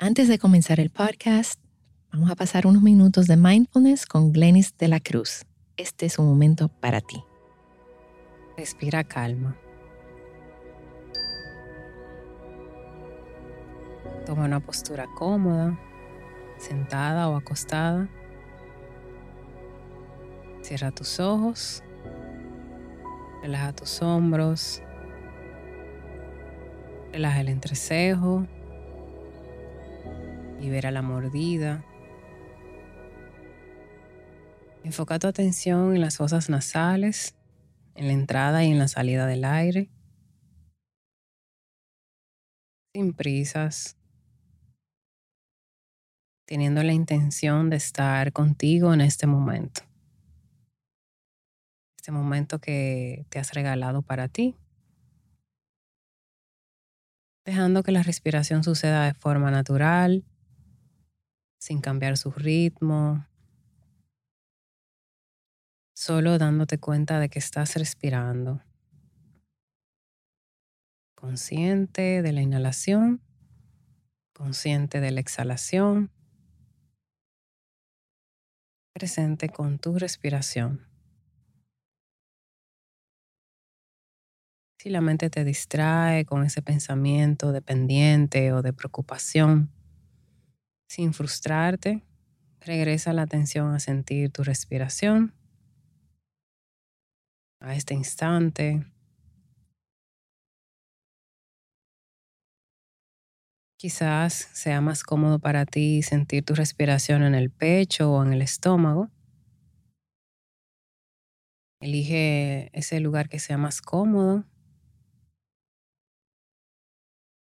Antes de comenzar el podcast, vamos a pasar unos minutos de mindfulness con Glenis de la Cruz. Este es un momento para ti. Respira calma. Toma una postura cómoda, sentada o acostada. Cierra tus ojos. Relaja tus hombros. Relaja el entrecejo. Libera la mordida. Enfoca tu atención en las fosas nasales, en la entrada y en la salida del aire. Sin prisas. Teniendo la intención de estar contigo en este momento. Este momento que te has regalado para ti. Dejando que la respiración suceda de forma natural, sin cambiar su ritmo, solo dándote cuenta de que estás respirando. Consciente de la inhalación, consciente de la exhalación, presente con tu respiración. Si la mente te distrae con ese pensamiento de pendiente o de preocupación, sin frustrarte, regresa la atención a sentir tu respiración a este instante. Quizás sea más cómodo para ti sentir tu respiración en el pecho o en el estómago. Elige ese lugar que sea más cómodo,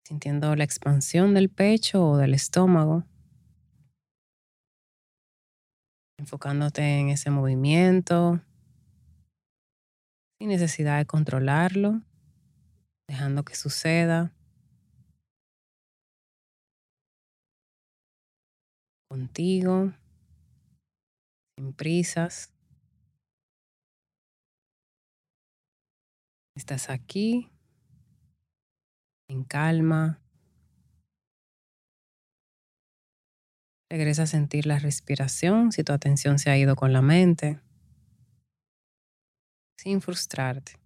sintiendo la expansión del pecho o del estómago, enfocándote en ese movimiento, sin necesidad de controlarlo, dejando que suceda. Contigo, sin prisas. Estás aquí, en calma. Regresa a sentir la respiración si tu atención se ha ido con la mente sin frustrarte.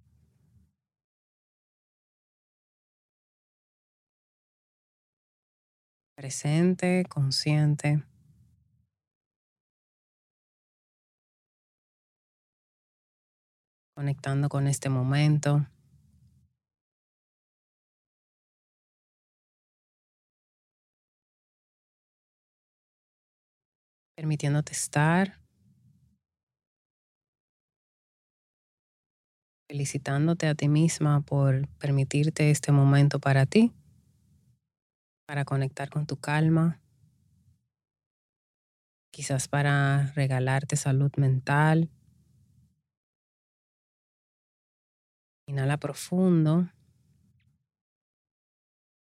Presente, consciente. Conectando con este momento. Permitiéndote estar felicitándote a ti misma por permitirte este momento para ti, para conectar con tu calma, quizás para regalarte salud mental. Inhala profundo.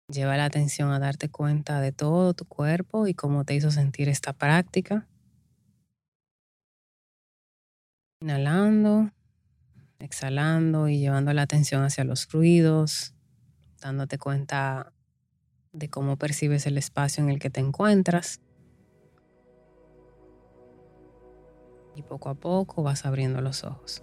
Lleva la atención a darte cuenta de todo tu cuerpo y cómo te hizo sentir esta práctica. Inhalando exhalando y llevando la atención hacia los ruidos, dándote cuenta de cómo percibes el espacio en el que te encuentras. Y poco a poco vas abriendo los ojos.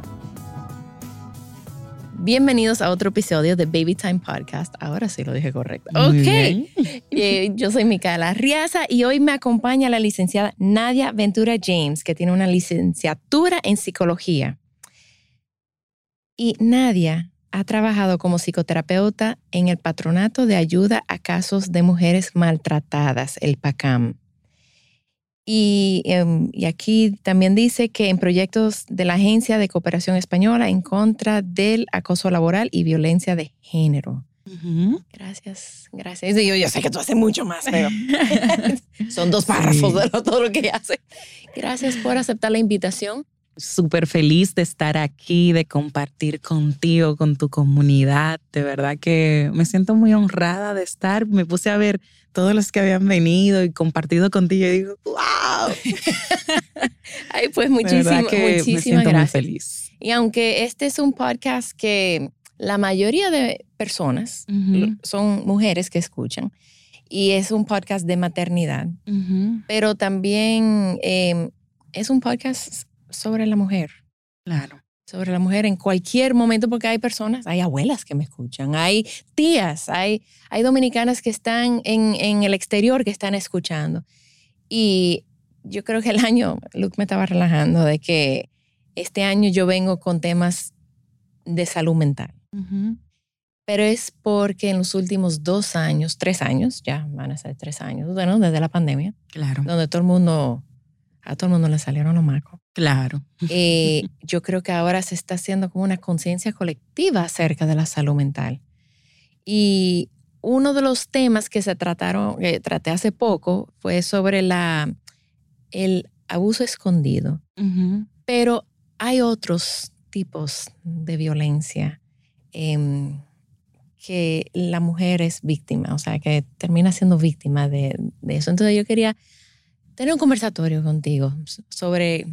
Bienvenidos a otro episodio de Baby Time Podcast. Ahora sí lo dije correcto. ok. Eh, yo soy Micaela Riaza y hoy me acompaña la licenciada Nadia Ventura James, que tiene una licenciatura en psicología. Y Nadia ha trabajado como psicoterapeuta en el Patronato de Ayuda a Casos de Mujeres Maltratadas, el PACAM. Em, y, aquí también dice que en proyectos de la Agencia de Cooperación Española en contra del acoso laboral y violencia de género. Gracias, gracias. Yo, yo sé que tú haces mucho más, pero son dos párrafos de todo lo que hace. Gracias por aceptar la invitación. Súper feliz de estar aquí, de compartir contigo, con tu comunidad. De verdad que me siento muy honrada de estar. Me puse a ver todos los que habían venido y compartido contigo y digo, wow. Ay, pues muchísimas, muchísimas me siento gracias. Muy feliz. Y aunque este es un podcast que la mayoría de personas uh -huh. son mujeres que escuchan y es un podcast de maternidad, uh -huh. pero también eh, es un podcast sobre la mujer. Claro. Sobre la mujer en cualquier momento, porque hay personas, hay abuelas que me escuchan, hay tías, hay, hay dominicanas que están en, en el exterior que están escuchando. Y yo creo que el año, Luke me estaba relajando de que este año yo vengo con temas de salud mental. Uh -huh. Pero es porque en los últimos dos años, tres años, ya van a ser tres años, bueno, desde la pandemia, claro. donde todo el mundo, a todo el mundo le salieron los macos. Claro. Eh, yo creo que ahora se está haciendo como una conciencia colectiva acerca de la salud mental. Y uno de los temas que se trataron, que traté hace poco, fue sobre la, el abuso escondido. Uh -huh. Pero hay otros tipos de violencia eh, que la mujer es víctima, o sea, que termina siendo víctima de, de, eso. Entonces yo quería tener un conversatorio contigo sobre,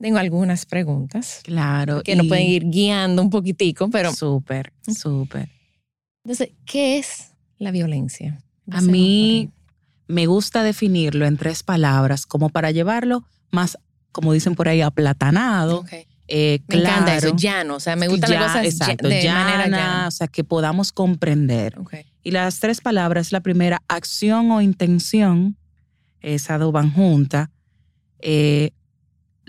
tengo algunas preguntas. Claro. Que nos pueden ir guiando un poquitico, pero... Súper, súper. Entonces, ¿qué es la violencia? A mí me gusta definirlo en tres palabras, como para llevarlo más, como dicen por ahí, aplatanado. Okay. Eh, me claro, encanta eso, llano, o sea, me gustan ya, las cosas exacto, de llana, manera llana. o sea, que podamos comprender. Okay. Y las tres palabras, la primera, acción o intención, esas dos van juntas. Eh,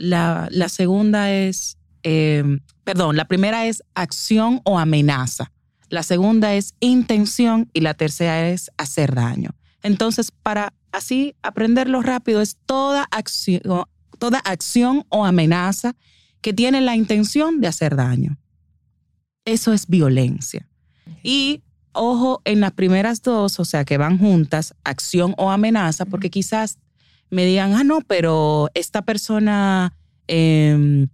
la, la, segunda es, eh, perdón, la primera es acción o amenaza. La segunda es intención y la tercera es hacer daño. Entonces, para así aprenderlo rápido, es toda acción, toda acción o amenaza que tiene la intención de hacer daño. Eso es violencia. Y ojo en las primeras dos, o sea, que van juntas, acción o amenaza, porque quizás me digan, ah, no, pero esta persona eh,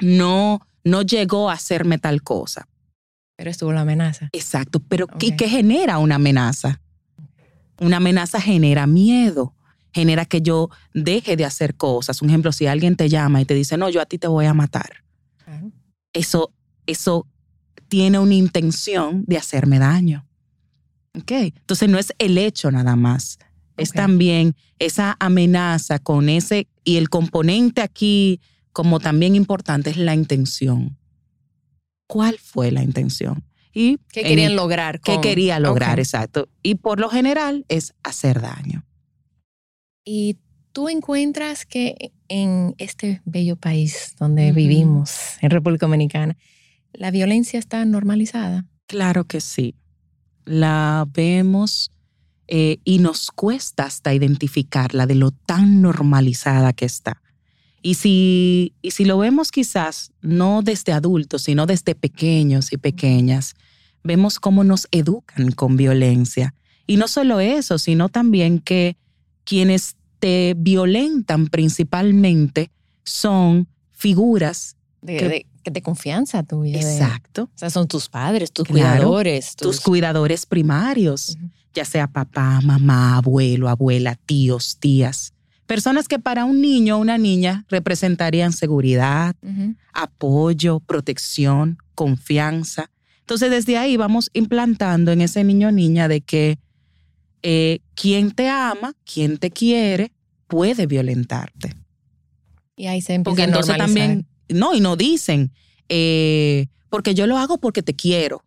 no, no llegó a hacerme tal cosa. Pero estuvo la amenaza. Exacto, pero okay. ¿qué, ¿qué genera una amenaza? Una amenaza genera miedo, genera que yo deje de hacer cosas. Un ejemplo, si alguien te llama y te dice, no, yo a ti te voy a matar. Claro. Eso, eso tiene una intención de hacerme daño. ¿Ok? Entonces no es el hecho nada más. Es también esa amenaza con ese, y el componente aquí como también importante es la intención. ¿Cuál fue la intención? Y ¿Qué querían lograr? Con... ¿Qué quería lograr? Okay. Exacto. Y por lo general es hacer daño. Y tú encuentras que en este bello país donde uh -huh. vivimos, en República Dominicana, la violencia está normalizada. Claro que sí. La vemos eh, y nos cuesta hasta identificarla de lo tan normalizada que está. Y si, y si lo vemos quizás no desde adultos, sino desde pequeños y pequeñas, vemos cómo nos educan con violencia. Y no solo eso, sino también que quienes te violentan principalmente son figuras de, que, de, de confianza tuya. Exacto. O sea, son tus padres, tus claro, cuidadores. Tus, tus, cuidadores primarios, uh -huh. ya sea papá, mamá, abuelo, abuela, tíos, tías. Personas que para un niño o una niña representarían seguridad, uh -huh. apoyo, protección, confianza. Entonces, desde ahí vamos implantando en ese niño o niña de que eh, quien te ama, quien te quiere, puede violentarte. Y ahí se empieza porque a entonces también, no, y no dicen, eh, porque yo lo hago porque te quiero.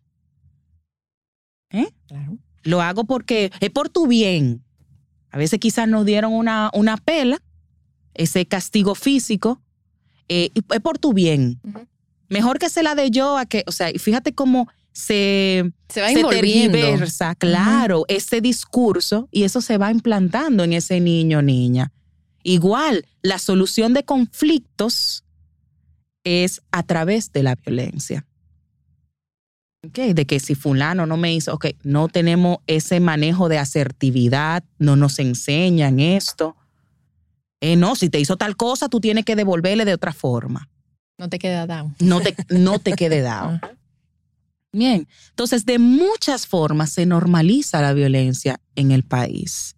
¿Eh? Claro. Lo hago porque es por tu bien. A veces quizás nos dieron una, una pela, ese castigo físico, eh, es por tu bien. Uh -huh. Mejor que se la dé yo a que, o sea, y fíjate cómo se, se va tergiversa, claro, uh -huh. ese discurso y eso se va implantando en ese niño o niña. Igual, la solución de conflictos es a través de la violencia. Okay, de que si fulano no me hizo, ok, no tenemos ese manejo de asertividad, no nos enseñan esto. Eh, no, si te hizo tal cosa, tú tienes que devolverle de otra forma. No te queda dado. No te, no te quede dado. Bien, entonces de muchas formas se normaliza la violencia en el país.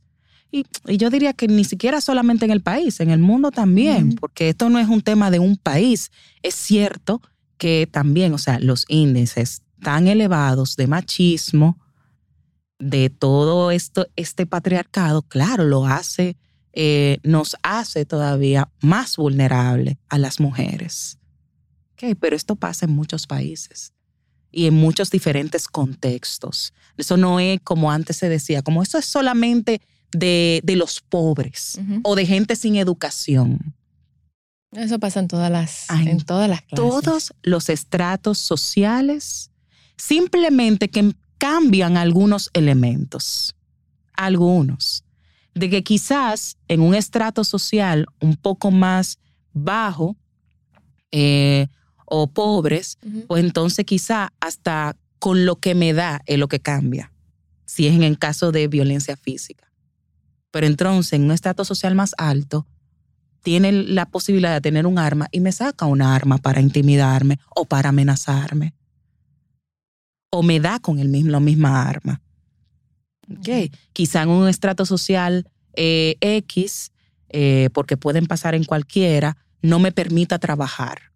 Y, y, yo diría que ni siquiera solamente en el país, en el mundo también, porque esto no es un tema de un país. Es cierto que también, o sea, los índices tan elevados de machismo, de todo esto, este patriarcado, claro, lo hace, eh, nos hace todavía más vulnerable a las mujeres. Okay, pero esto pasa en muchos países y en muchos diferentes contextos. Eso no es como antes se decía, como eso es solamente de, de los pobres o de gente sin educación. Eso pasa en todas las, en todas las clases. Todos los estratos sociales, simplemente que cambian algunos elementos. Algunos. De que quizás en un estrato social un poco más bajo eh, o pobres, pues entonces quizá hasta con lo que me da es lo que cambia, si es en el caso de violencia física. Pero entonces en un estrato social más alto, tiene la posibilidad de tener un arma y me saca un arma para intimidarme o para amenazarme. O me da con el mismo, la misma arma. Okay. Quizá en un estrato social eh, X, eh, porque pueden pasar en cualquiera, no me permita trabajar.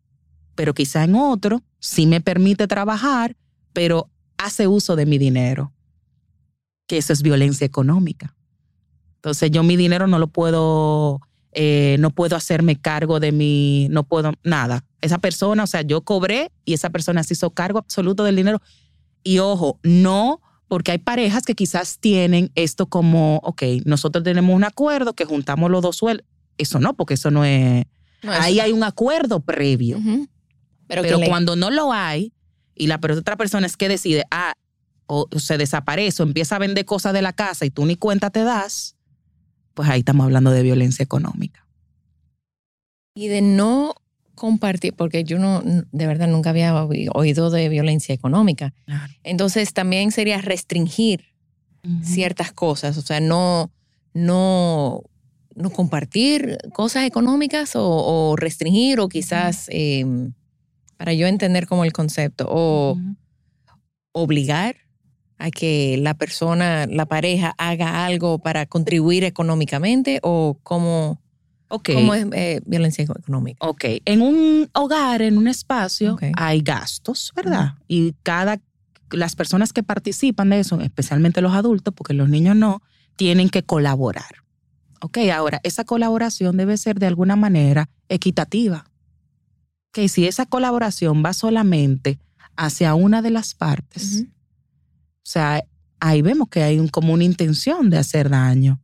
Pero quizá en otro sí me permite trabajar, pero hace uso de mi dinero. Que eso es violencia económica. Entonces yo mi dinero no lo puedo eh, no puedo hacerme cargo de mi, no puedo, nada. Esa persona, o sea, yo cobré y esa persona se hizo cargo absoluto del dinero. Y ojo, no, porque hay parejas que quizás tienen esto como, ok, nosotros tenemos un acuerdo que juntamos los dos sueldos. Eso no, porque eso no es, ahí hay un acuerdo previo. Pero, cuando no lo hay y la otra persona es que decide, ah, o se desaparece o empieza a vender cosas de la casa y tú ni cuenta te das, pues ahí estamos hablando de violencia económica. Y de no compartir, porque yo no, de verdad nunca había oído de violencia económica. Entonces también sería restringir ciertas cosas, o sea, no, no, no compartir cosas económicas o, restringir o quizás, em, para yo entender como el concepto, o obligar a que la persona, la pareja, haga algo para contribuir económicamente o cómo, cómo es eh, violencia económica? Ok, en un hogar, en un espacio, hay gastos, ¿verdad? Y cada, las personas que participan de eso, especialmente los adultos, porque los niños no, tienen que colaborar. Ok, ahora, esa colaboración debe ser de alguna manera equitativa. Que si esa colaboración va solamente hacia una de las partes, o sea, ahí vemos que hay un, como una intención de hacer daño.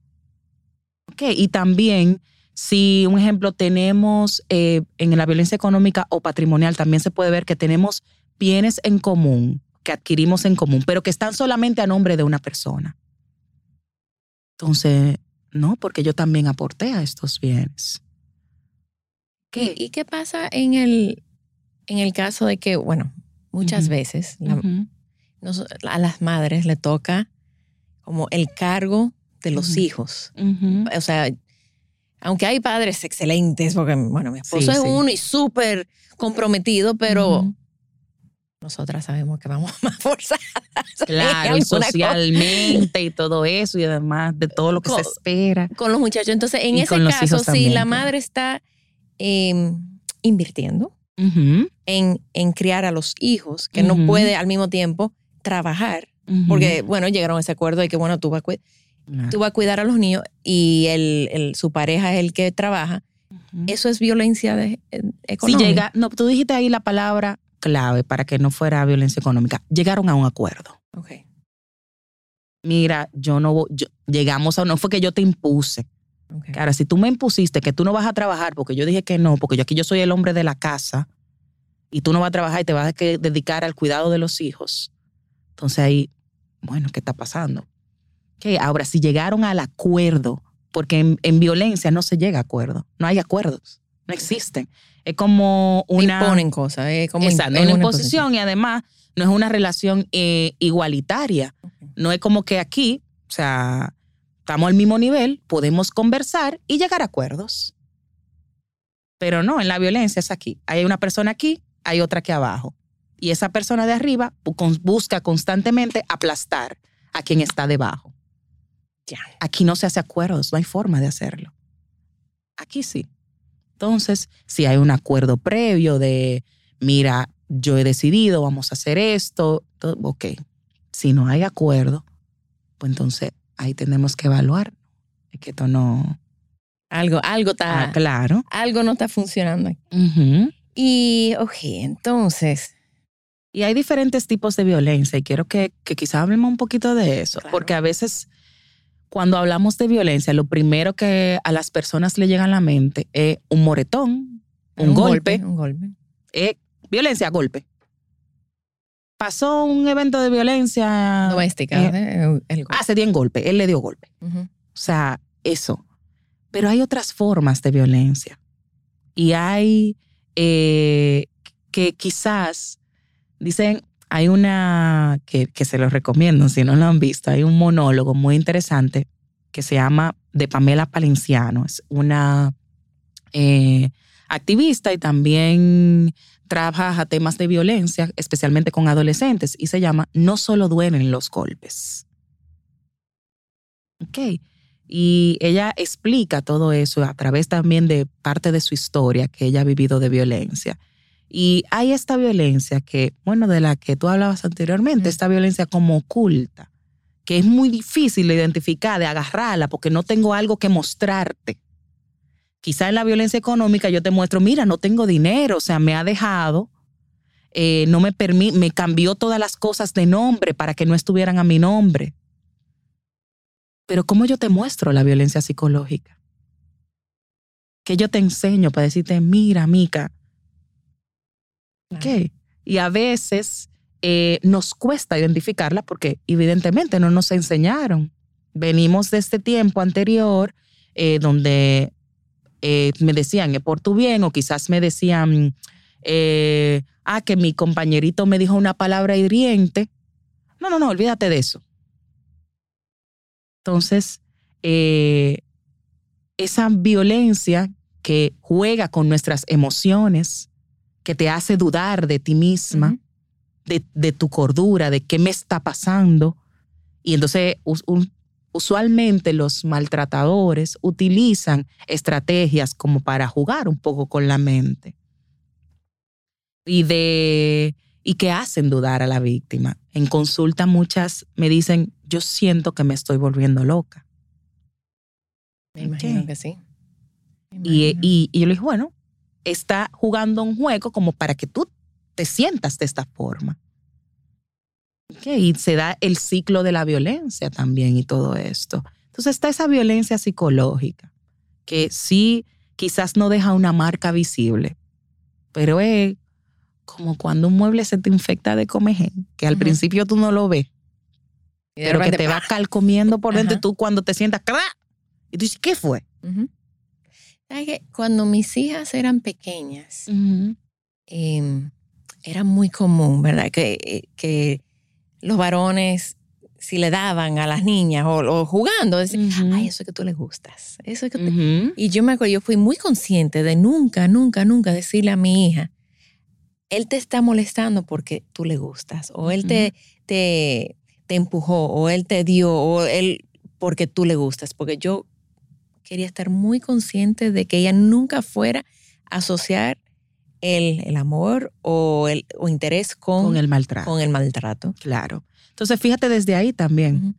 Okay. Y también, si un ejemplo tenemos eh, en la violencia económica o patrimonial, también se puede ver que tenemos bienes en común, que adquirimos en común, pero que están solamente a nombre de una persona. Entonces, no, porque yo también aporté a estos bienes. ¿Qué? ¿Y qué pasa en el, en el caso de que, bueno, muchas veces a las madres le toca como el cargo de los hijos. O sea, aunque hay padres excelentes, porque, bueno, mi esposo es uno y súper comprometido, pero nosotras sabemos que vamos más forzadas. Claro, y socialmente y todo eso, y además de todo lo que se espera. Con los muchachos. Entonces, en ese caso, si la madre está em, invirtiendo en, en, criar a los hijos, que no puede al mismo tiempo trabajar, porque, bueno, llegaron a ese acuerdo de que, bueno, tú vas a, tú vas a cuidar a los niños y el, su pareja es el que trabaja. Eso es violencia de, eh, económica. Si llega, no, tú dijiste ahí la palabra clave para que no fuera violencia económica. Llegaron a un acuerdo. Ok. Mira, yo no, yo, llegamos a, no fue que yo te impuse. Okay. Ahora, si tú me impusiste que tú no vas a trabajar porque yo dije que no, porque yo aquí yo soy el hombre de la casa y tú no vas a trabajar y te vas a dedicar al cuidado de los hijos, entonces ahí, bueno, ¿qué está pasando? Que ahora, si llegaron al acuerdo, porque en, violencia no se llega a acuerdo, no hay acuerdos, no existen. Es como una... Imponen cosas, es como exacto, una imposición y además no es una relación eh, igualitaria. No es como que aquí, o sea, estamos al mismo nivel, podemos conversar y llegar a acuerdos. Pero no, en la violencia es aquí. Hay una persona aquí, hay otra aquí abajo. Y esa persona de arriba busca constantemente aplastar a quien está debajo. Aquí no se hace acuerdos, no hay forma de hacerlo. Aquí sí. Entonces, si hay un acuerdo previo de, mira, yo he decidido, vamos a hacer esto, ok. Si no hay acuerdo, pues entonces ahí tenemos que evaluar que esto no... Algo, algo está... Ah, claro. Algo no está funcionando. Y, ok, entonces... Y hay diferentes tipos de violencia y quiero que, que quizá hablemos un poquito de eso, porque a veces cuando hablamos de violencia, lo primero que a las personas le llega a la mente es un moretón, un, golpe, Un golpe. Eh, violencia, golpe. Pasó un evento de violencia. Doméstica. Eh, eh, ah, se dio un golpe. Él le dio golpe. O sea, eso. Pero hay otras formas de violencia. Y hay que quizás, dicen, hay una que, se los recomiendo si no lo han visto, hay un monólogo muy interesante que se llama de Pamela Palenciano. Es una eh, activista y también trabaja temas de violencia, especialmente con adolescentes, y se llama No solo duelen los golpes. Ok. Y ella explica todo eso a través también de parte de su historia que ella ha vivido de violencia. Y hay esta violencia que, bueno, de la que tú hablabas anteriormente, esta violencia como oculta, que es muy difícil de identificar, de agarrarla, porque no tengo algo que mostrarte. Quizá en la violencia económica yo te muestro, mira, no tengo dinero, o sea, me ha dejado, eh, no me permite, me cambió todas las cosas de nombre para que no estuvieran a mi nombre. Pero ¿cómo yo te muestro la violencia psicológica? ¿Qué yo te enseño para decirte, mira, Mica, ¿Qué? Y a veces eh, nos cuesta identificarla porque evidentemente no nos enseñaron. Venimos de este tiempo anterior eh, donde eh, me decían, es por tu bien, o quizás me decían, ah, que mi compañerito me dijo una palabra hiriente. No, no, no, olvídate de eso. Entonces, esa violencia que juega con nuestras emociones, que te hace dudar de ti misma, de, tu cordura, de qué me está pasando. Y entonces usualmente los maltratadores utilizan estrategias como para jugar un poco con la mente. Y de y que hacen dudar a la víctima. En consulta muchas me dicen, yo siento que me estoy volviendo loca. Me imagino que sí. Y, y, y, yo le dije, bueno, está jugando un juego como para que tú te sientas de esta forma. Y se da el ciclo de la violencia también y todo esto. Entonces está esa violencia psicológica, que sí quizás no deja una marca visible, pero es como cuando un mueble se te infecta de comején, que al principio tú no lo ves, pero que te va calcomiendo por dentro y tú cuando te sientas, y tú dices, ¿qué fue? Cuando mis hijas eran pequeñas, em, era muy común, ¿verdad? Que, eh, que los varones, si le daban a las niñas o, jugando, decían, ay, eso es que tú le gustas. Eso es que Y yo me acuerdo, yo fui muy consciente de nunca, nunca, nunca decirle a mi hija, él te está molestando porque tú le gustas, o él te, te, te empujó, o él te dio, o él porque tú le gustas, porque yo quería estar muy consciente de que ella nunca fuera a asociar el, el amor o el o interés con, el maltrato. Con el maltrato. Claro. Entonces, fíjate desde ahí también.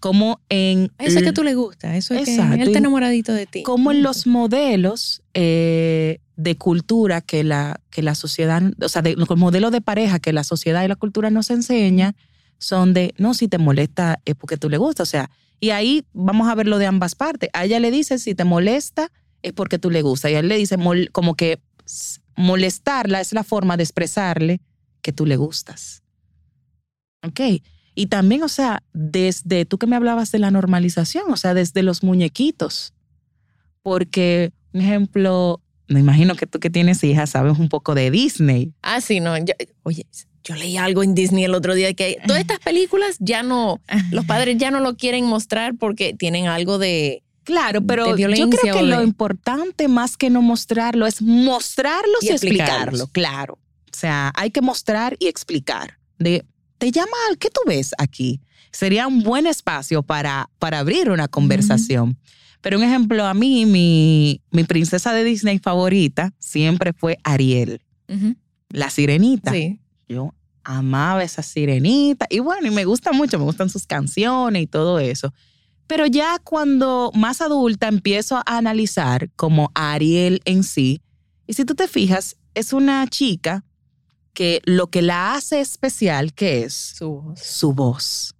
Como en... Eso es que tú le gusta, eso es que él está enamoradito de ti. Como en los modelos eh, de cultura que la, que la sociedad, o sea, de, los modelos de pareja que la sociedad y la cultura nos enseña son de, no, si te molesta es porque tú le gusta, o sea, y ahí vamos a verlo de ambas partes. A ella le dice, si te molesta, es porque tú le gusta. Y a él le dice, como que molestarla es la forma de expresarle que tú le gustas. ¿Ok? Y también, o sea, desde tú que me hablabas de la normalización, o sea, desde los muñequitos. Porque, un ejemplo, me imagino que tú que tienes hijas sabes un poco de Disney. Ah, sí, no. yo- oye, yo leí algo en Disney el otro día que todas estas películas ya no, los padres ya no lo quieren mostrar porque tienen algo de... Claro, pero de yo creo que lo importante más que no mostrarlo es mostrarlos y, Y explicarlo, claro. O sea, hay que mostrar y explicar. De, te llama, ¿qué tú ves aquí? Sería un buen espacio para, para abrir una conversación. Pero un ejemplo, a mí, mi, mi princesa de Disney favorita siempre fue Ariel, la sirenita. Sí. Yo amaba esa sirenita y bueno, y me gusta mucho, me gustan sus canciones y todo eso. Pero ya cuando más adulta empiezo a analizar como a Ariel en sí, y si tú te fijas, es una chica que lo que la hace especial, ¿qué es? Su voz. Su voz,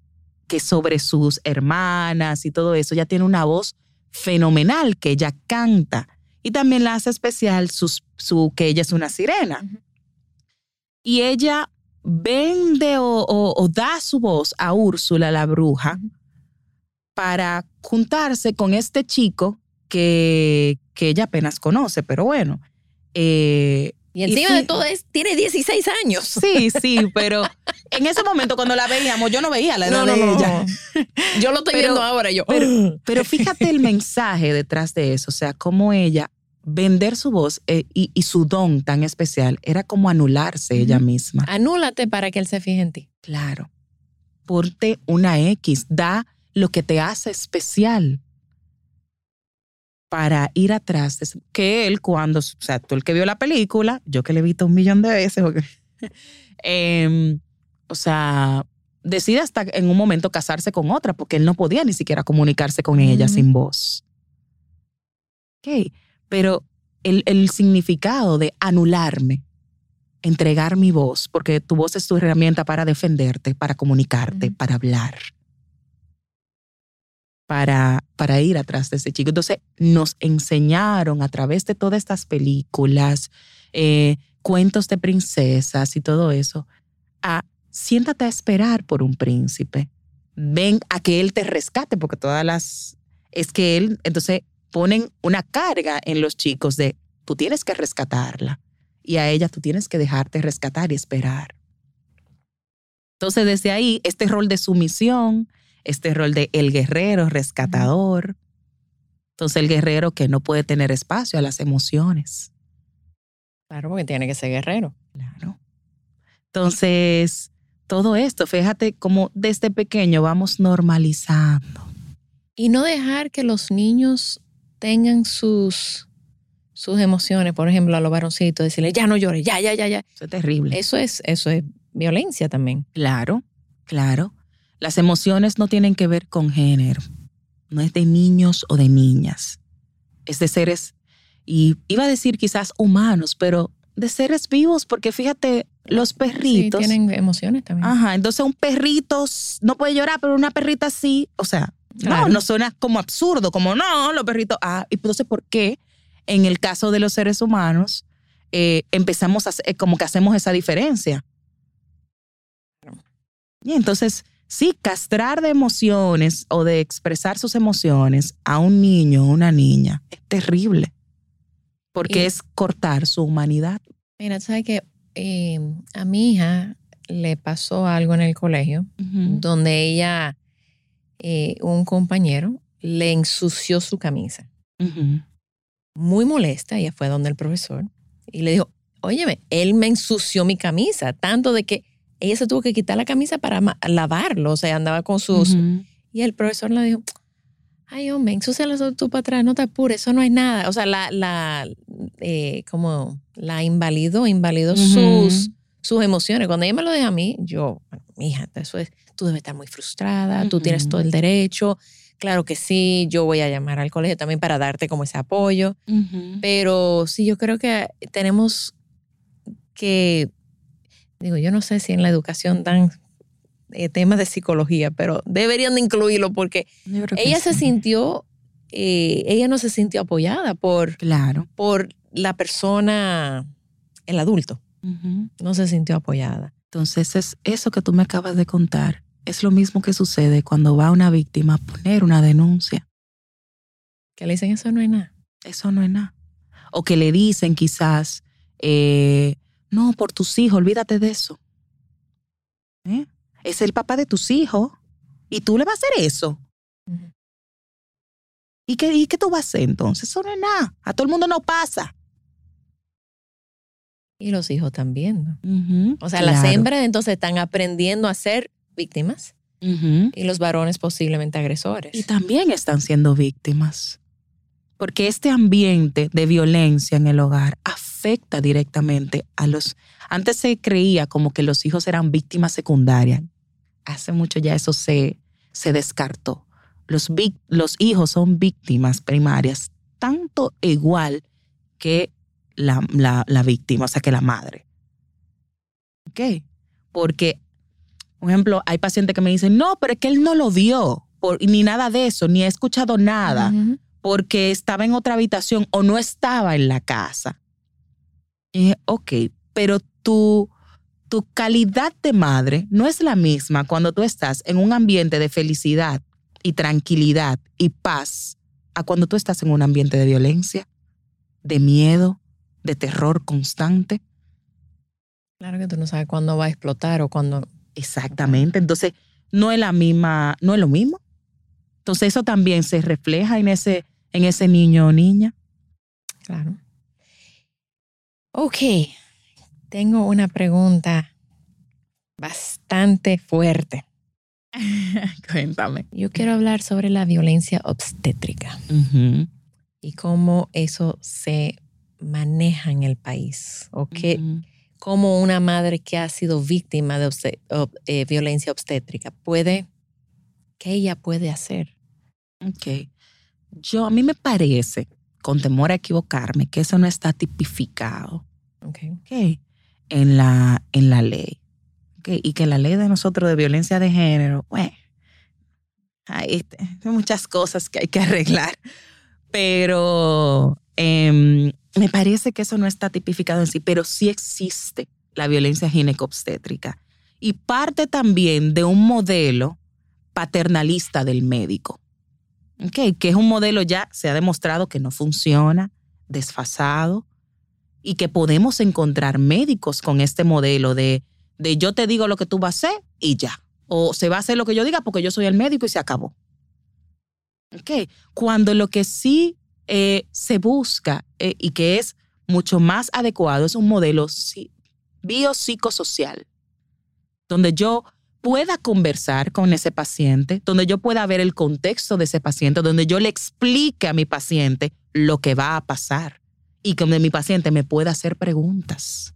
que sobre sus hermanas y todo eso, ya tiene una voz fenomenal que ella canta. Y también la hace especial sus- su, que ella es una sirena y ella vende o, o- o da su voz a Úrsula la bruja para juntarse con este chico que, que ella apenas conoce, pero bueno. eh, Y encima sí- de todo es, tiene 16 años. sí, sí, pero en ese momento cuando la veíamos, yo no veía la edad de ella. Yo lo estoy Pero- viendo ahora. Yo, pero- Pero fíjate el mensaje detrás de eso, o sea, cómo ella vender su voz eh, y, y su don tan especial era como anularse ella misma. anúlate para que él se fije en ti. Claro. Ponte una X, da lo que te hace especial para ir atrás. Que él cuando, o sea, tú el que vio la película, yo que le he visto un millón de veces, porque, em, o sea, decide hasta en un momento casarse con otra porque él no podía ni siquiera comunicarse con ella sin voz. Ok, pero el, el significado de anularme, entregar mi voz, porque tu voz es tu herramienta para defenderte, para comunicarte, para hablar, para, para ir atrás de ese chico. Entonces nos enseñaron a través de todas estas películas, eh, cuentos de princesas y todo eso, a siéntate a esperar por un príncipe. Ven a que él te rescate, porque todas las... Es que él, entonces ponen una carga en los chicos de tú tienes que rescatarla y a ella tú tienes que dejarte rescatar y esperar. Entonces desde ahí, este rol de sumisión, este rol de el guerrero rescatador, entonces el guerrero que no puede tener espacio a las emociones. Claro, porque tiene que ser guerrero. Claro. Entonces, todo esto, fíjate cómo desde pequeño vamos normalizando. Y no dejar que los niños tengan sus, sus emociones, por ejemplo, a los varoncitos, decirle, ya no llores, ya, ya, ya, ya. Eso es terrible. Eso es, eso es violencia también. Claro, claro. Las emociones no tienen que ver con género. No es de niños o de niñas. Es de seres, y iba a decir quizás humanos, pero de seres vivos, porque fíjate, los perritos. Sí, tienen emociones también. Ajá, entonces un perrito no puede llorar, pero una perrita sí. O sea, Claro. no, no suena como absurdo, como no, los perritos. Ah, y entonces, ¿por qué en el caso de los seres humanos eh, empezamos a hacer- eh, como que hacemos esa diferencia? Y entonces, sí, castrar de emociones o de expresar sus emociones a un niño o una niña es terrible, porque Y- es cortar su humanidad. Mira, sabes que eh, a mi hija le pasó algo en el colegio donde ella, eh, un compañero, le ensució su camisa. Muy molesta, ella fue donde el profesor y le dijo, óyeme, él me ensució mi camisa, tanto de que ella se tuvo que quitar la camisa para lavarlo, o sea, andaba con sus... Y el profesor le dijo, ay, hombre, ensuciala tú para atrás, no te apures, eso no es nada. O sea, la, la, eh, como la invalidó, invalidó sus, sus emociones. Cuando ella me lo deja a mí, yo, mija, eso es, tú debes estar muy frustrada, tú tienes todo el derecho. Claro que sí, yo voy a llamar al colegio también para darte como ese apoyo. Pero sí, yo creo que tenemos que, digo, yo no sé si en la educación dan eh, temas de psicología, pero deberían de incluirlo porque ella se sintió, eh, ella no se sintió apoyada por, Claro. por la persona, el adulto, no se sintió apoyada. Entonces, es eso que tú me acabas de contar es lo mismo que sucede cuando va una víctima a poner una denuncia. Que le dicen eso no es nada. Eso no es nada. o que le dicen quizás, eh, no, por tus hijos, olvídate de eso. ¿Eh? Es el papá de tus hijos y tú le vas a hacer eso. ¿Y qué, ¿Y qué tú vas a hacer entonces? Eso no es nada. A todo el mundo no pasa. Y los hijos también. O sea, las hembras entonces están aprendiendo a ser víctimas y los varones posiblemente agresores. Y también están siendo víctimas. Porque este ambiente de violencia en el hogar afecta directamente a los... Antes se creía como que los hijos eran víctimas secundarias. Hace mucho ya eso se, se descartó. Los, los hijos son víctimas primarias, tanto igual que la, la- la víctima, o sea, que la madre. ¿Ok? Porque, por ejemplo, hay pacientes que me dicen, no, pero es que él no lo vio, por, ni nada de eso, ni he escuchado nada porque estaba en otra habitación o no estaba en la casa. Y dije, ok, pero tu, tu calidad de madre no es la misma cuando tú estás en un ambiente de felicidad y tranquilidad y paz a cuando tú estás en un ambiente de violencia, de miedo, de terror constante. Claro que tú no sabes cuándo va a explotar o cuándo... Exactamente. Entonces, no es la misma, no es lo mismo. Entonces, eso también se refleja en ese, en ese niño o niña. Claro. Ok, tengo una pregunta bastante fuerte. Cuéntame. Yo quiero hablar sobre la violencia obstétrica y cómo eso se maneja en el país. O cómo una madre que ha sido víctima de ob- eh, violencia obstétrica puede, ¿qué ella puede hacer? Ok. Yo, a mí me parece, con temor a equivocarme, que eso no está tipificado Ok. ok, en, la, en la ley. Ok, Y que la ley de nosotros de violencia de género, bueno, hay, este, hay muchas cosas que hay que arreglar. Pero em, me parece que eso no está tipificado en sí, pero sí existe la violencia ginecobstétrica. Y parte también de un modelo paternalista del médico. Ok, que es un modelo ya se ha demostrado que no funciona, desfasado, y que podemos encontrar médicos con este modelo de, de yo te digo lo que tú vas a hacer y ya. O se va a hacer lo que yo diga porque yo soy el médico y se acabó. Ok, cuando lo que sí eh, se busca eh, y que es mucho más adecuado es un modelo si- biopsicosocial, donde yo pueda conversar con ese paciente, donde yo pueda ver el contexto de ese paciente, donde yo le explique a mi paciente lo que va a pasar y donde mi paciente me pueda hacer preguntas.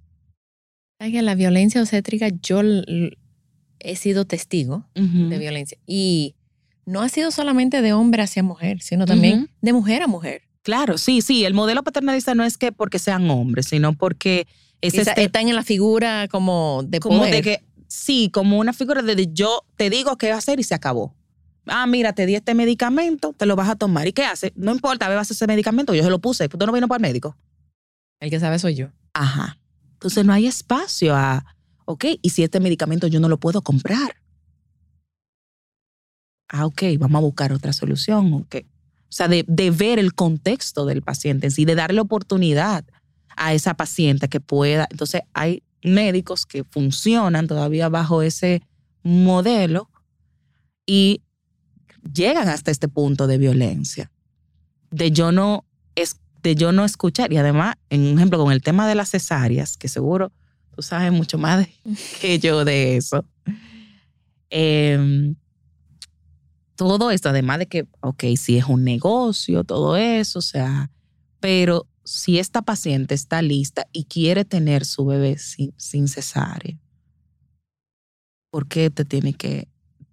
Que la violencia obstétrica yo he sido testigo de violencia y no ha sido solamente de hombre hacia mujer, sino también de mujer a mujer. Claro, sí, sí. El modelo paternalista no es que porque sean hombres, sino porque es Esa- este, están en la figura como de como poder. de que, sí, como una figura de, yo te digo qué hacer y se acabó. Ah, mira, te di este medicamento, te lo vas a tomar. ¿Y qué hace? No importa, bebas ese medicamento, yo se lo puse. ¿Tú no vino para el médico? El que sabe soy yo. Ajá. Entonces no hay espacio a, ok, ¿y si este medicamento yo no lo puedo comprar? Ah, ok, vamos a buscar otra solución, ok. O sea, de, de ver el contexto del paciente en sí, de darle oportunidad a esa paciente que pueda. Entonces hay médicos que funcionan todavía bajo ese modelo y llegan hasta este punto de violencia, de yo no, es, de yo no escuchar. Y además, en un ejemplo, con el tema de las cesáreas, que seguro tú sabes mucho más de- que yo de eso. Em, todo esto, además de que, ok, si es un negocio, todo eso, o sea, pero si esta paciente está lista y quiere tener su bebé sin, sin cesárea, ¿por qué te tiene que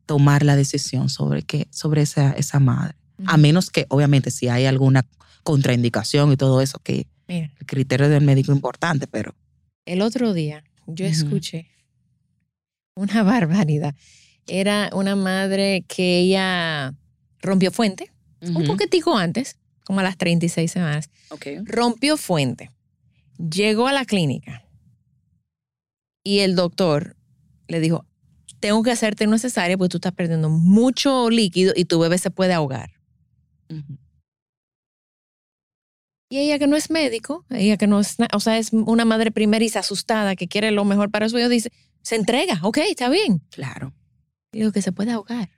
tomar la decisión sobre, qué, sobre esa, esa madre? A menos que, obviamente, si hay alguna contraindicación y todo eso, que Mira, el criterio del médico es importante, pero el otro día yo escuché una barbaridad. Era una madre que ella rompió fuente, un Ujú. poquitico antes, como a las 36 semanas. Ok. Rompió fuente. Llegó a la clínica y el doctor le dijo, tengo que hacerte una cesárea porque tú estás perdiendo mucho líquido y tu bebé se puede ahogar. Y ella que no es médico, ella que no es, o sea, es una madre primeriza asustada que quiere lo mejor para su hijo, dice, se entrega, ok, está bien. Claro. Digo que se puede ahogar.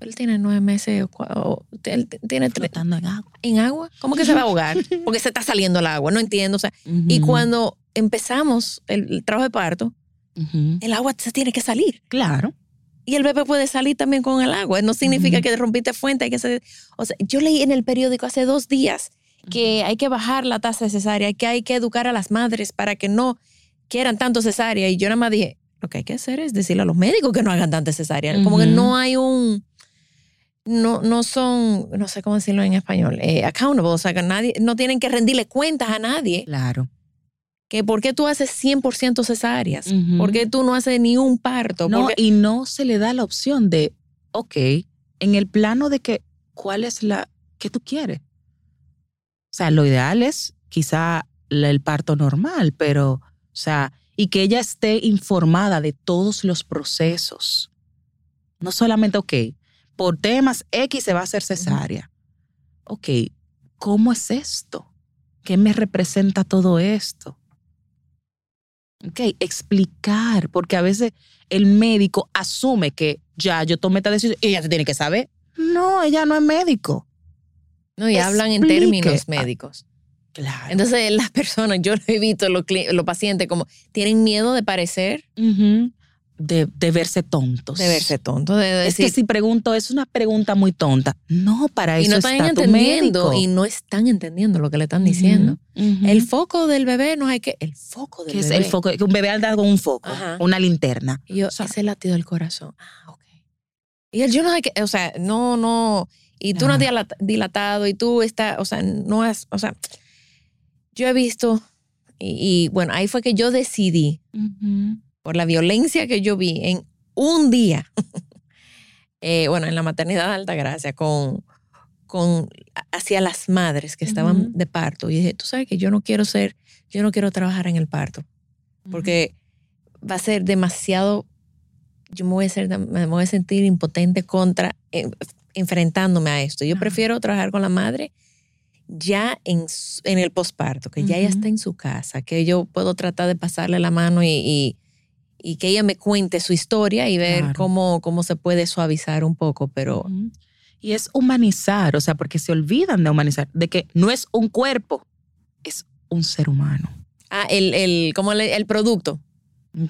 Él tiene nueve meses, o, él tiene Flotando en agua. ¿En agua? ¿Cómo que se va a ahogar? Porque se está saliendo el agua, no entiendo. O sea, Y cuando empezamos el, trabajo de parto, el agua se tiene que salir. Claro. Y el bebé puede salir también con el agua. No significa que rompiste fuente. Hay que hacer, o sea, yo leí en el periódico hace dos días que hay que bajar la tasa de cesárea, que hay que educar a las madres para que no quieran tanto cesárea. Y yo nada más dije, lo que hay que hacer es decirle a los médicos que no hagan tanta cesárea. Como que no hay un, no, no son, no sé cómo decirlo en español, eh, accountable, o sea, que nadie, no tienen que rendirle cuentas a nadie. Claro. Que por qué tú haces 100% cesáreas, por qué tú no haces ni un parto. No, y no se le da la opción de, ok, en el plano de que, ¿cuál es la, qué tú quieres? O sea, lo ideal es quizá el parto normal, pero, o sea, y que ella esté informada de todos los procesos. No solamente, ok, por temas X se va a hacer cesárea. Ok, ¿cómo es esto? ¿Qué me representa todo esto? Ok, explicar, porque a veces el médico asume que ya yo tomé esta decisión y ella se tiene que saber. No, ella no es médico. No, y hablan en términos médicos. Claro. Entonces las personas, yo lo he visto, los, los pacientes como tienen miedo de parecer. de, de, verse tontos. De verse tontos. es que si pregunto, es una pregunta muy tonta. No, para eso y no están está entendiendo, Y no están entendiendo lo que le están diciendo. El foco del bebé no hay que... El foco del ¿Qué bebé. es el foco? Que un bebé anda con un foco, una linterna. Y yo, o sea, ese latido del corazón. Ah, ok. Y él, yo no hay que... O sea, no, no... Y tú no has dilatado y tú estás... O sea, no has... O sea yo he visto, y, bueno, ahí fue que yo decidí, por la violencia que yo vi en un día, eh, bueno, en la maternidad de Altagracia, con, con hacia las madres que estaban de parto. Y dije, tú sabes que yo no quiero ser, yo no quiero trabajar en el parto, porque va a ser demasiado, yo me voy a, ser, me voy a sentir impotente contra, eh, enfrentándome a esto. Yo prefiero trabajar con la madre ya en, en el posparto, que ya ella está en su casa, que yo puedo tratar de pasarle la mano y, y, que ella me cuente su historia y ver cómo, cómo se puede suavizar un poco, pero... Y es humanizar, o sea, porque se olvidan de humanizar, de que no es un cuerpo, es un ser humano. Ah, el, el, como el, producto.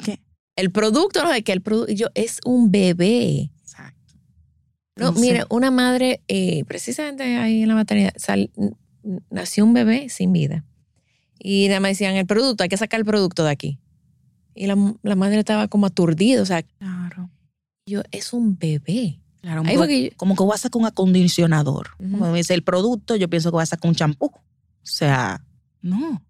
¿Qué? El producto, no, es que el producto, yo, es un bebé. Exacto. No, mire, una madre, eh, precisamente ahí en la maternidad, sal, nació un bebé sin vida. Y nada más decían, el producto, hay que sacar el producto de aquí. Y la, madre estaba como aturdida, o sea, claro. yo, es un bebé. Claro, como que voy a sacar un acondicionador. Como me dice el producto, yo pienso que voy a sacar un champú. O sea, no.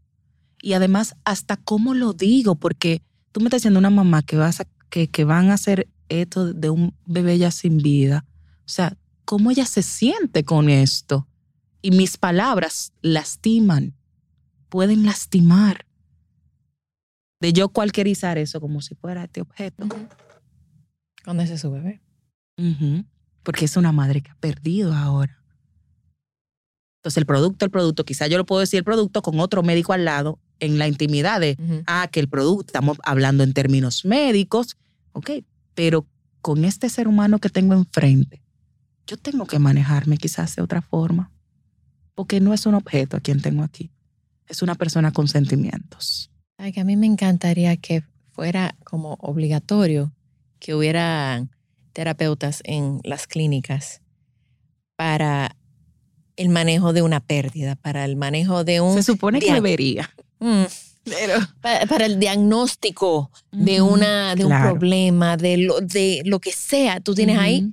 Y además, hasta cómo lo digo, porque tú me estás diciendo una mamá que, vas a, que, que van a hacer esto de un bebé ya sin vida. O sea, ¿cómo ella se siente con esto? Y mis palabras lastiman, pueden lastimar. De yo cualquierizar eso como si fuera este objeto. Ese es su bebé. Porque es una madre que ha perdido ahora. Entonces el producto, el producto, quizá yo lo puedo decir el producto con otro médico al lado en la intimidad de, ah, que el producto, estamos hablando en términos médicos, ok, pero con este ser humano que tengo enfrente, yo tengo que manejarme quizás de otra forma porque no es un objeto a quien tengo aquí, es una persona con sentimientos. Ay, que a mí me encantaría que fuera como obligatorio que hubiera terapeutas en las clínicas para el manejo de una pérdida, para el manejo de un... Se supone que debería. Mm. Pero... Para, el diagnóstico de, una, de un problema, de lo, de lo que sea, tú tienes ahí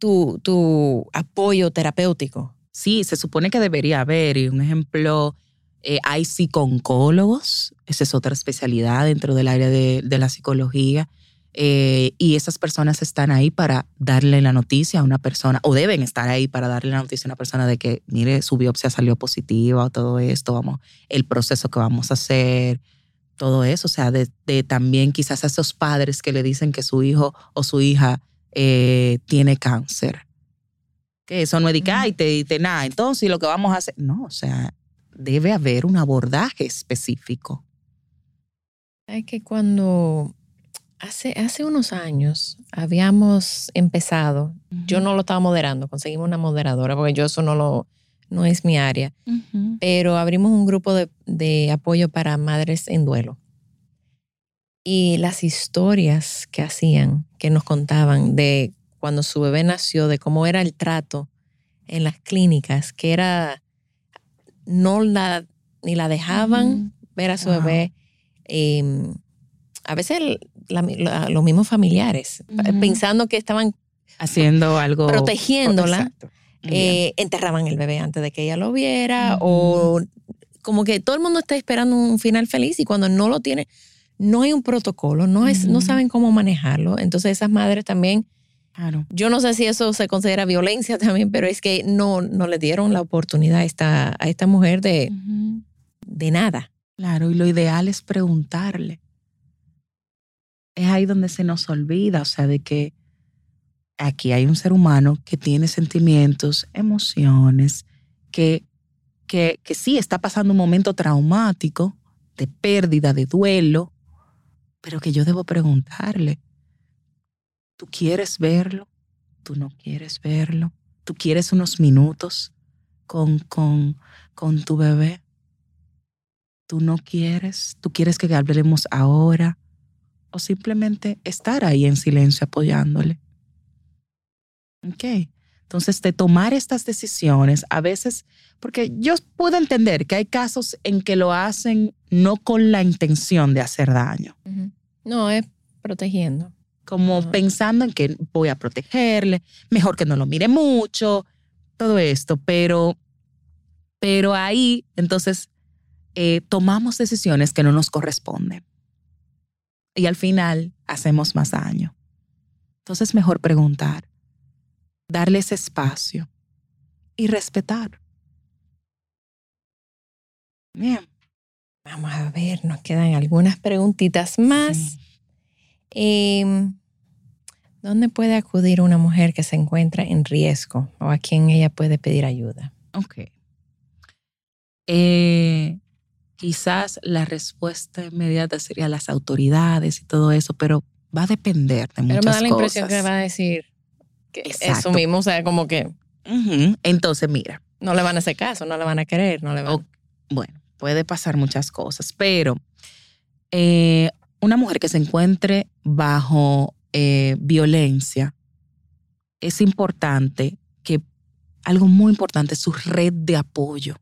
tu, tu apoyo terapéutico. Sí, se supone que debería haber. Y un ejemplo, eh, hay psiconcólogos, esa es otra especialidad dentro del área de, la psicología. Eh, y esas personas están ahí para darle la noticia a una persona, o deben estar ahí para darle la noticia a una persona de que, mire, su biopsia salió positiva o todo esto, vamos, el proceso que vamos a hacer, todo eso. O sea, de, también quizás a esos padres que le dicen que su hijo o su hija eh, tiene cáncer que eso no es y te dice nada. Entonces, lo que vamos a hacer, no, o sea, debe haber un abordaje específico. Es que cuando hace, hace unos años habíamos empezado, yo no lo estaba moderando, conseguimos una moderadora, porque yo eso no lo, no es mi área, pero abrimos un grupo de, de apoyo para madres en duelo. Y las historias que hacían, que nos contaban de cuando su bebé nació, de cómo era el trato en las clínicas, que era, no la, ni la dejaban ver a su bebé. Em, a veces los mismos familiares, pensando que estaban haciendo algo, protegiéndola, eh, enterraban el bebé antes de que ella lo viera, o como que todo el mundo está esperando un final feliz y cuando no lo tiene, no hay un protocolo, no, es, no saben cómo manejarlo. Entonces esas madres también yo no sé si eso se considera violencia también, pero es que no, no le dieron la oportunidad a esta, a esta mujer de, de nada. Claro, y lo ideal es preguntarle. Es ahí donde se nos olvida, o sea, de que aquí hay un ser humano que tiene sentimientos, emociones, que, que, que sí está pasando un momento traumático, de pérdida, de duelo, pero que yo debo preguntarle Tú quieres verlo, tú no quieres verlo, tú quieres unos minutos con, con, con tu bebé. Tú no quieres, tú quieres que hablemos ahora o simplemente estar ahí en silencio apoyándole. Ok. Entonces, de tomar estas decisiones, a veces, porque yo puedo entender que hay casos en que lo hacen no con la intención de hacer daño. No, es protegiendo como pensando en que voy a protegerle, mejor que no lo mire mucho, todo esto, pero, pero ahí entonces eh, tomamos decisiones que no nos corresponden y al final hacemos más daño. Entonces mejor preguntar, darle ese espacio y respetar. Bien. Vamos a ver, nos quedan algunas preguntitas más. Em, ¿Dónde puede acudir una mujer que se encuentra en riesgo o a quien ella puede pedir ayuda? Ok. Eh, quizás la respuesta inmediata sería las autoridades y todo eso, pero va a depender de muchas cosas. Pero me da la impresión que va a decir que eso mismo, o sea, como que... Entonces, mira. No le van a hacer caso, no le van a querer, no le van... bueno, puede pasar muchas cosas, pero eh, una mujer que se encuentre bajo eh, violencia, es importante que algo muy importante, su red de apoyo.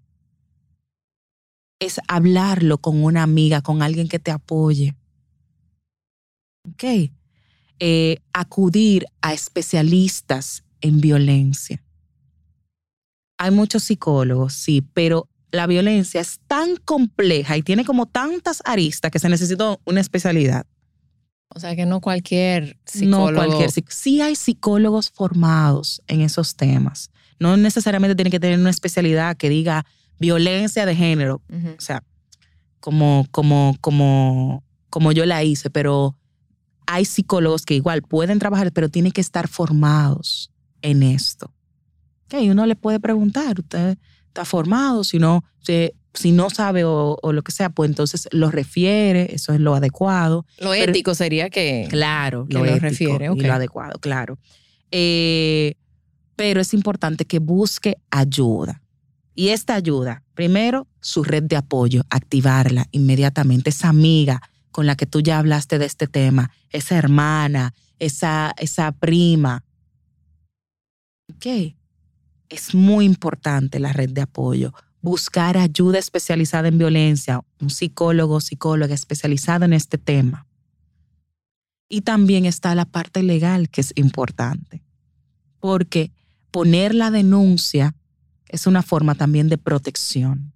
Es hablarlo con una amiga, con alguien que te apoye. ¿Ok? Eh, acudir a especialistas en violencia. Hay muchos psicólogos, sí, pero la violencia es tan compleja y tiene como tantas aristas que se necesita una especialidad. O sea que no cualquier psicólogo. No cualquier Sí hay psicólogos formados en esos temas. No necesariamente tiene que tener una especialidad que diga violencia de género. O sea, como, como, como, como yo la hice, pero hay psicólogos que igual pueden trabajar, pero tienen que estar formados en esto. Y uno le puede preguntar, usted está formado, si no, si no sabe o, lo que sea, pues entonces lo refiere, eso es lo adecuado. Lo ético sería que. Claro, lo, refiere. Y lo adecuado, claro. Eh, pero es importante que busque ayuda. Y esta ayuda, primero, su red de apoyo, activarla inmediatamente. Esa amiga con la que tú ya hablaste de este tema, esa hermana, esa, esa prima. ¿Qué? Es muy importante la red de apoyo buscar ayuda especializada en violencia, un psicólogo o psicóloga especializada en este tema. Y también está la parte legal que es importante, porque poner la denuncia es una forma también de protección.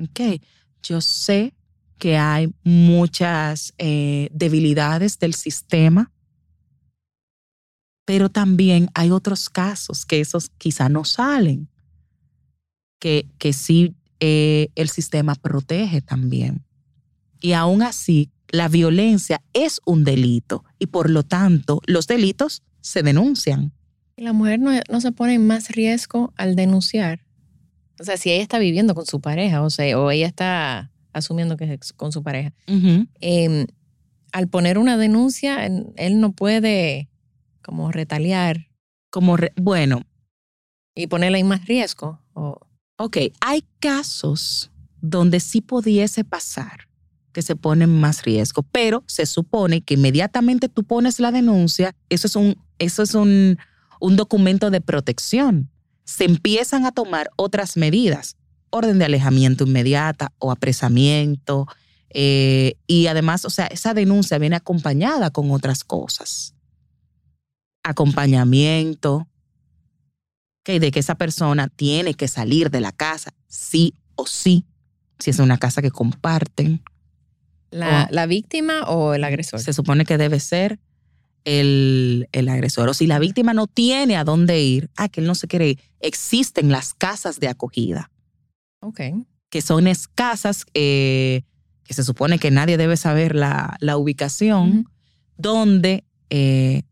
Ok, yo sé que hay muchas eh, debilidades del sistema, pero también hay otros casos que esos quizá no salen que, que sí eh, el sistema protege también. Y aún así, la violencia es un delito y por lo tanto los delitos se denuncian. ¿La mujer no, no se pone en más riesgo al denunciar? O sea, si ella está viviendo con su pareja, o sea, o ella está asumiendo que es con su pareja, em, al poner una denuncia, él no puede como retaliar Como, re- bueno, y ponerla en más riesgo. O, ok, hay casos donde sí pudiese pasar que se pone en más riesgo, pero se supone que inmediatamente tú pones la denuncia, eso es un, eso es un, un documento de protección. Se empiezan a tomar otras medidas, orden de alejamiento inmediata o apresamiento, eh, y además, o sea, esa denuncia viene acompañada con otras cosas. Acompañamiento, ok, de que esa persona tiene que salir de la casa, sí o sí, si es una casa que comparten. la, O- la víctima o el agresor. Se supone que debe ser el, el agresor. O si la víctima no tiene a dónde ir, ah, que él no se quiere ir, existen las casas de acogida, Ok. que son es casas eh, que se supone que nadie debe saber la, la ubicación, donde eh,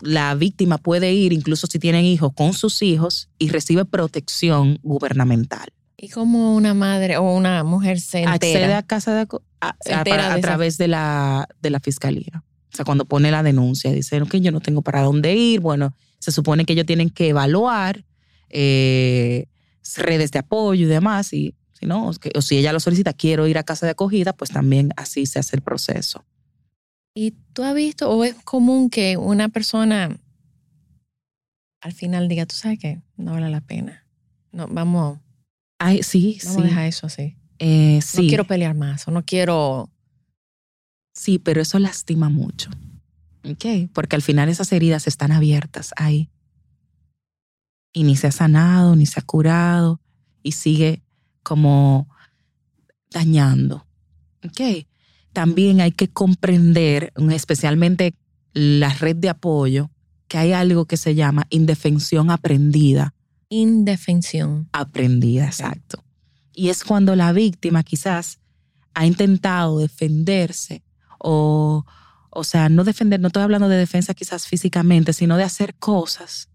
la víctima puede ir, incluso si tienen hijos, con sus hijos y recibe protección gubernamental. ¿Y cómo una madre o una mujer se accede entera? a casa de, a, a- través de la, de la fiscalía. O sea, cuando pone la denuncia, dicen que yo no tengo para dónde ir. Bueno, se supone que ellos tienen que evaluar eh, redes de apoyo y demás. Y si no, o que- o si ella lo solicita, quiero ir a casa de acogida, pues también así se hace el proceso. ¿Y tú has visto o es común que una persona al final diga, tú sabes que no vale la pena? No, vamos, Ay, sí, vamos a sí. dejar eso así. Eh, sí, No quiero pelear más o no quiero... sí, pero eso lastima mucho. ¿Ok? Porque al final esas heridas están abiertas ahí. Y ni se ha sanado, ni se ha curado, y sigue como dañando. ¿Ok? También hay que comprender, especialmente la red de apoyo, que hay algo que se llama indefensión aprendida. Indefensión. Aprendida, exacto. Y es cuando la víctima quizás ha intentado defenderse o, o sea, no defender, no estoy hablando de defensa quizás físicamente, sino de hacer cosas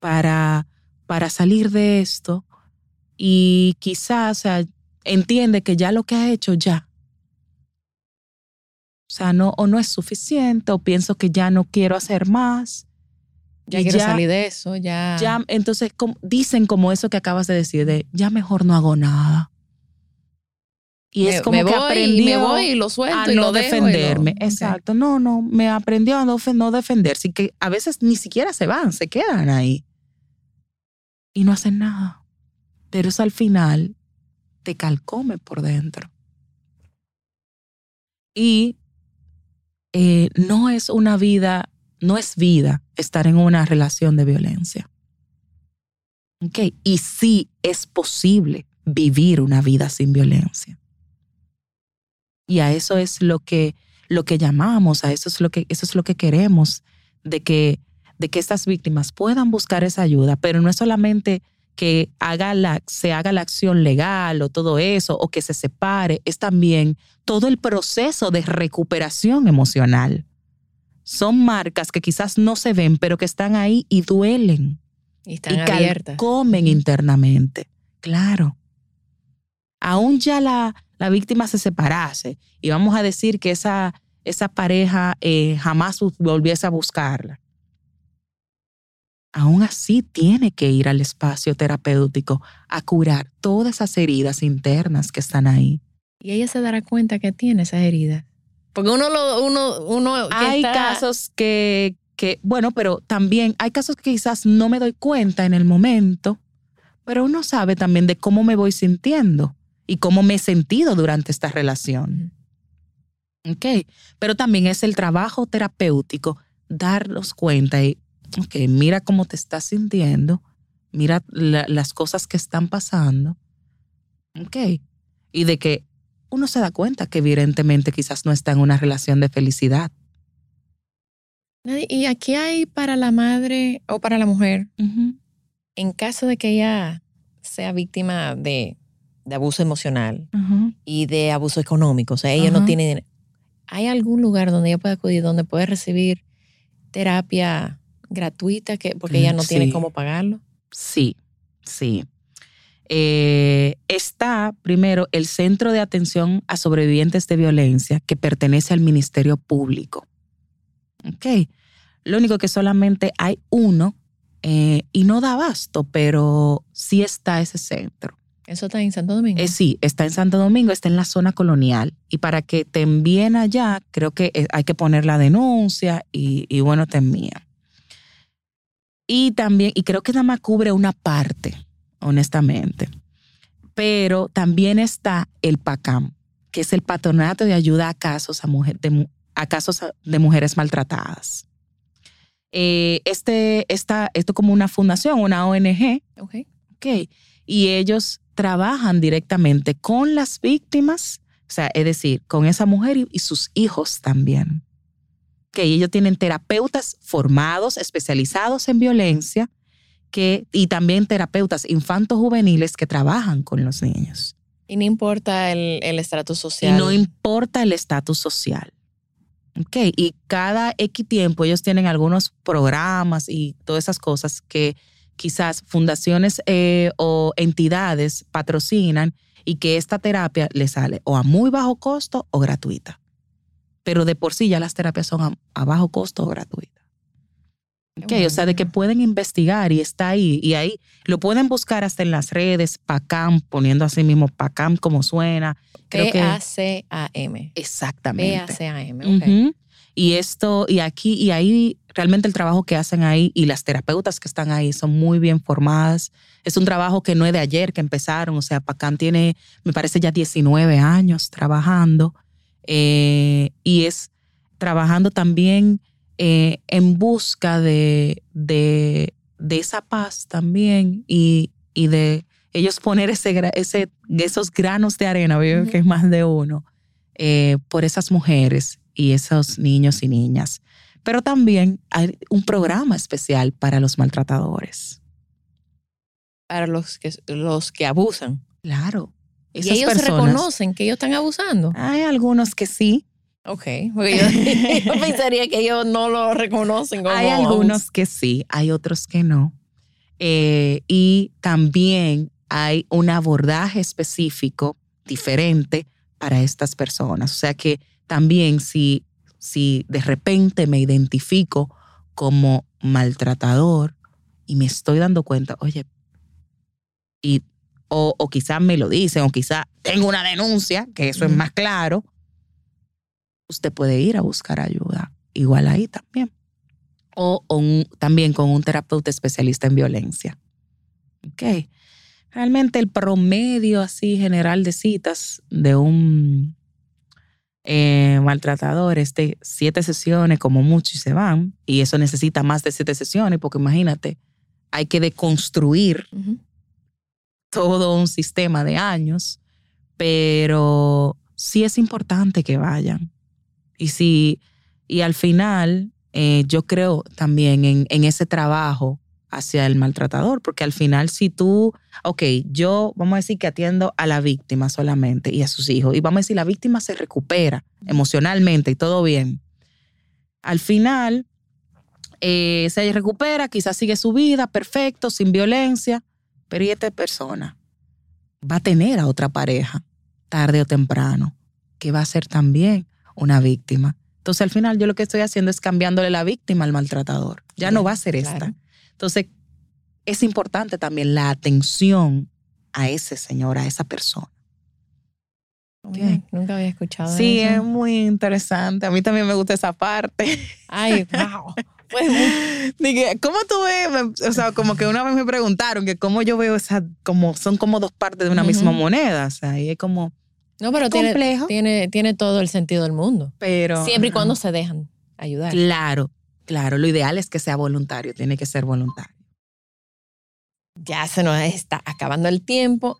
para, para salir de esto y quizás, o sea, entiende que ya lo que ha hecho ya. O sea, no, o no es suficiente, o pienso que ya no quiero hacer más. Ya y quiero salir de eso, ya... ya, entonces como- dicen como eso que acabas de decir, de ya mejor no hago nada. Y me, es como me que voy, aprendió me voy y lo suelto a y no lo lo- defenderme. Exacto, no, no, me aprendió a no, no defenderse y que a veces ni siquiera se van, se quedan ahí y no hacen nada. Pero eso al final te calcome por dentro. Y eh, no es una vida, no es vida estar en una relación de violencia. Y sí es posible vivir una vida sin violencia. Y a eso es lo que, lo que llamamos, a eso es lo que, eso es lo que queremos, de que, de que estas víctimas puedan buscar esa ayuda, pero no es solamente que haga la, se haga la acción legal o todo eso, o que se separe, es también todo el proceso de recuperación emocional. Son marcas que quizás no se ven, pero que están ahí y duelen Y están y abiertas. comen internamente. Claro. Aún ya la, la víctima se separase y vamos a decir que esa, esa pareja eh, jamás volviese a buscarla. Aún así tiene que ir al espacio terapéutico a curar todas esas heridas internas que están ahí. Y ella se dará cuenta que tiene esas heridas. Porque uno lo, uno, uno que hay está- casos que, que, bueno, pero también hay casos que quizás no me doy cuenta en el momento, pero uno sabe también de cómo me voy sintiendo y cómo me he sentido durante esta relación. ¿Ok? Pero también es el trabajo terapéutico darnos cuenta y, ok, mira cómo te estás sintiendo, mira la- las cosas que están pasando, ¿ok? Y de que uno se da cuenta que evidentemente quizás no está en una relación de felicidad. Y aquí hay para la madre o para la mujer, en caso de que ella sea víctima de, de abuso emocional y de abuso económico, o sea, ella no tiene dinero, ¿hay algún lugar donde ella pueda acudir, donde puede recibir terapia gratuita, que, porque ella no tiene cómo pagarlo? Sí, sí. Eh, está primero el Centro de Atención a Sobrevivientes de Violencia que pertenece al Ministerio Público. Ok. Lo único que solamente hay uno eh, y no da abasto, pero sí está ese centro. ¿Eso está en Santo Domingo? Eh, sí, está en Santo Domingo, está en la zona colonial. Y para que te envíen allá, creo que hay que poner la denuncia y, y bueno, te envían. Y también, y creo que nada más cubre una parte, honestamente. Pero también está el PACAM, que es el Patronato de Ayuda a Casos, a mujer, de, a casos de Mujeres Maltratadas. Eh, este, esta, esto como una fundación, una ONG, Ok. ok, y ellos trabajan directamente con las víctimas, o sea, es decir, con esa mujer y, y sus hijos también. Que ellos tienen terapeutas formados, especializados en violencia, que, y también terapeutas infantos juveniles que trabajan con los niños. Y no importa el el estatus Y social. no importa el estatus social. Ok, y cada X tiempo ellos tienen algunos programas y todas esas cosas que quizás fundaciones eh, o entidades patrocinan y que esta terapia le sale o a muy bajo costo o gratuita. Pero de por sí ya las terapias son a, a bajo costo o gratuitas. Ok, o sea, de que pueden investigar y está ahí. Y ahí lo pueden buscar hasta en las redes, PACAM, poniendo así mismo PACAM como suena. P-A-C-A-M. Exactamente. P-A-C-A-M. ok. Y esto, y aquí, y ahí, realmente el trabajo que hacen ahí y las terapeutas que están ahí son muy bien formadas. Es un trabajo que no es de ayer que empezaron, o sea, Pacam tiene, me parece ya 19 años trabajando eh, y es trabajando también eh, en busca de, de, de esa paz también y, y de ellos poner ese, ese, esos granos de arena, veo que es más de uno, eh, por esas mujeres y esos niños y niñas. Pero también hay un programa especial para los maltratadores. Para los que, los que abusan. Claro. Y ellos personas- reconocen que ellos están abusando. Hay algunos que sí, Ok. Porque yo, yo pensaría que ellos no lo reconocen como hay algunos que sí, hay otros que no. Eh, y también hay un abordaje específico diferente para estas personas. O sea que también si, si de repente me identifico como maltratador y me estoy dando cuenta, oye, y, o, o quizás me lo dicen, o quizás tengo una denuncia, que eso es más claro, usted puede ir a buscar ayuda. Igual ahí también. O, o un- también con un terapeuta especialista en violencia. Ok. Realmente el promedio así general de citas de un eh, maltratador es de siete sesiones como mucho y se van. Y eso necesita más de siete sesiones porque imagínate, hay que deconstruir. Todo un sistema de años, pero sí es importante que vayan. Y si, y al final, eh, yo creo también en, en ese trabajo hacia el maltratador, porque al final si tú, ok, yo vamos a decir que atiendo a la víctima solamente y a sus hijos, y vamos a decir la víctima se recupera emocionalmente y todo bien. Al final, eh, se recupera, quizás sigue su vida, perfecto, sin violencia, pero ¿y esta persona? Va a tener a otra pareja, tarde o temprano, que va a ser también una víctima. Entonces al final yo lo que estoy haciendo es cambiándole la víctima al maltratador. Ya no va a ser claro. esta. Entonces es importante también la atención a ese señor, a esa persona. Bien, Nunca había escuchado Sí, eso. es muy interesante. A mí también me gusta esa parte. Ay, wow. Pues, Dije, ¿cómo tú ves? O sea, como que una vez me preguntaron que cómo yo veo esa, como son como dos partes de una misma moneda. O sea, y es como, no, pero tiene, complejo. tiene, tiene todo el sentido del mundo. pero. Siempre y cuando se dejan ayudar. Claro, claro. Lo ideal es que sea voluntario, tiene que ser voluntario. Ya se nos está acabando el tiempo.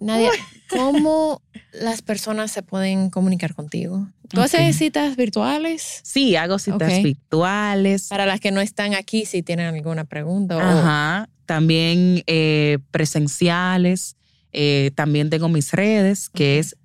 Nadia, ¿cómo las personas se pueden comunicar contigo? ¿Tú Ok. haces citas virtuales? Sí, hago citas virtuales. Para las que no están aquí, si tienen alguna pregunta. o- Ajá. También eh, presenciales. Eh, también tengo mis redes, que es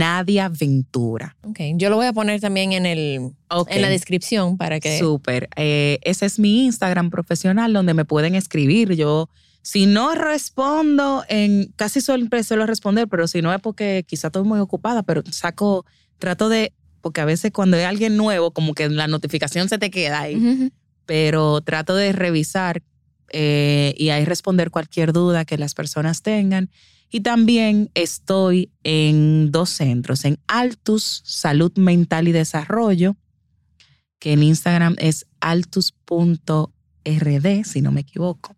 psi.nadiaventura. Ok, yo lo voy a poner también en, el, en la descripción para que... Súper. Eh, ese es mi Instagram profesional donde me pueden escribir. Yo Si no respondo, en casi siempre suelo responder, pero si no es porque quizá estoy muy ocupada, pero saco, trato de, porque a veces cuando hay alguien nuevo, como que la notificación se te queda ahí, pero trato de revisar eh, y ahí responder cualquier duda que las personas tengan. Y también estoy en dos centros, en Altus Salud Mental y Desarrollo, que en Instagram es altus.rd, si no me equivoco.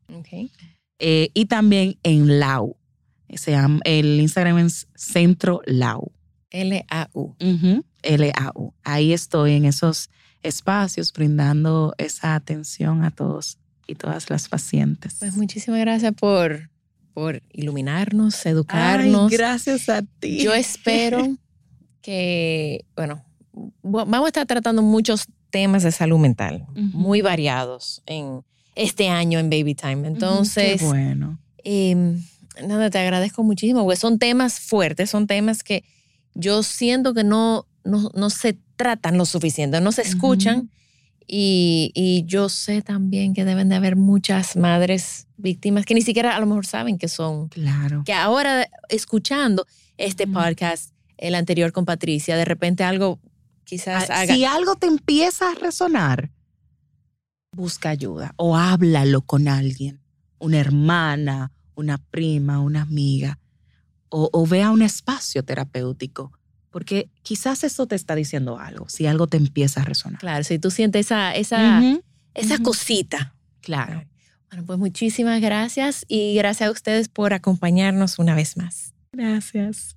Eh, y también en Lau. Se llama, el Instagram es Centro Lau. L-A-U. L-A-U. Ahí estoy en esos espacios brindando esa atención a todos y todas las pacientes. Pues muchísimas gracias por, por iluminarnos, educarnos. Ay, gracias a ti. Yo espero que, bueno, bu- vamos a estar tratando muchos temas de salud mental, muy variados en este año en Baby Time. Entonces, Qué bueno. em, nada, te agradezco muchísimo, porque son temas fuertes, son temas que yo siento que no, no, no se tratan lo suficiente, no se escuchan. Y, y yo sé también que deben de haber muchas madres víctimas que ni siquiera a lo mejor saben que son Claro. que ahora escuchando este podcast, el anterior con Patricia, de repente algo quizás Ah, haga. Si algo te empieza a resonar, busca ayuda o háblalo con alguien, una hermana, una prima, una amiga, o, o ve a un espacio terapéutico, porque quizás eso te está diciendo algo, si algo te empieza a resonar. Claro, si tú sientes esa, esa, esa cosita. Claro. Bueno, pues muchísimas gracias y gracias a ustedes por acompañarnos una vez más. Gracias.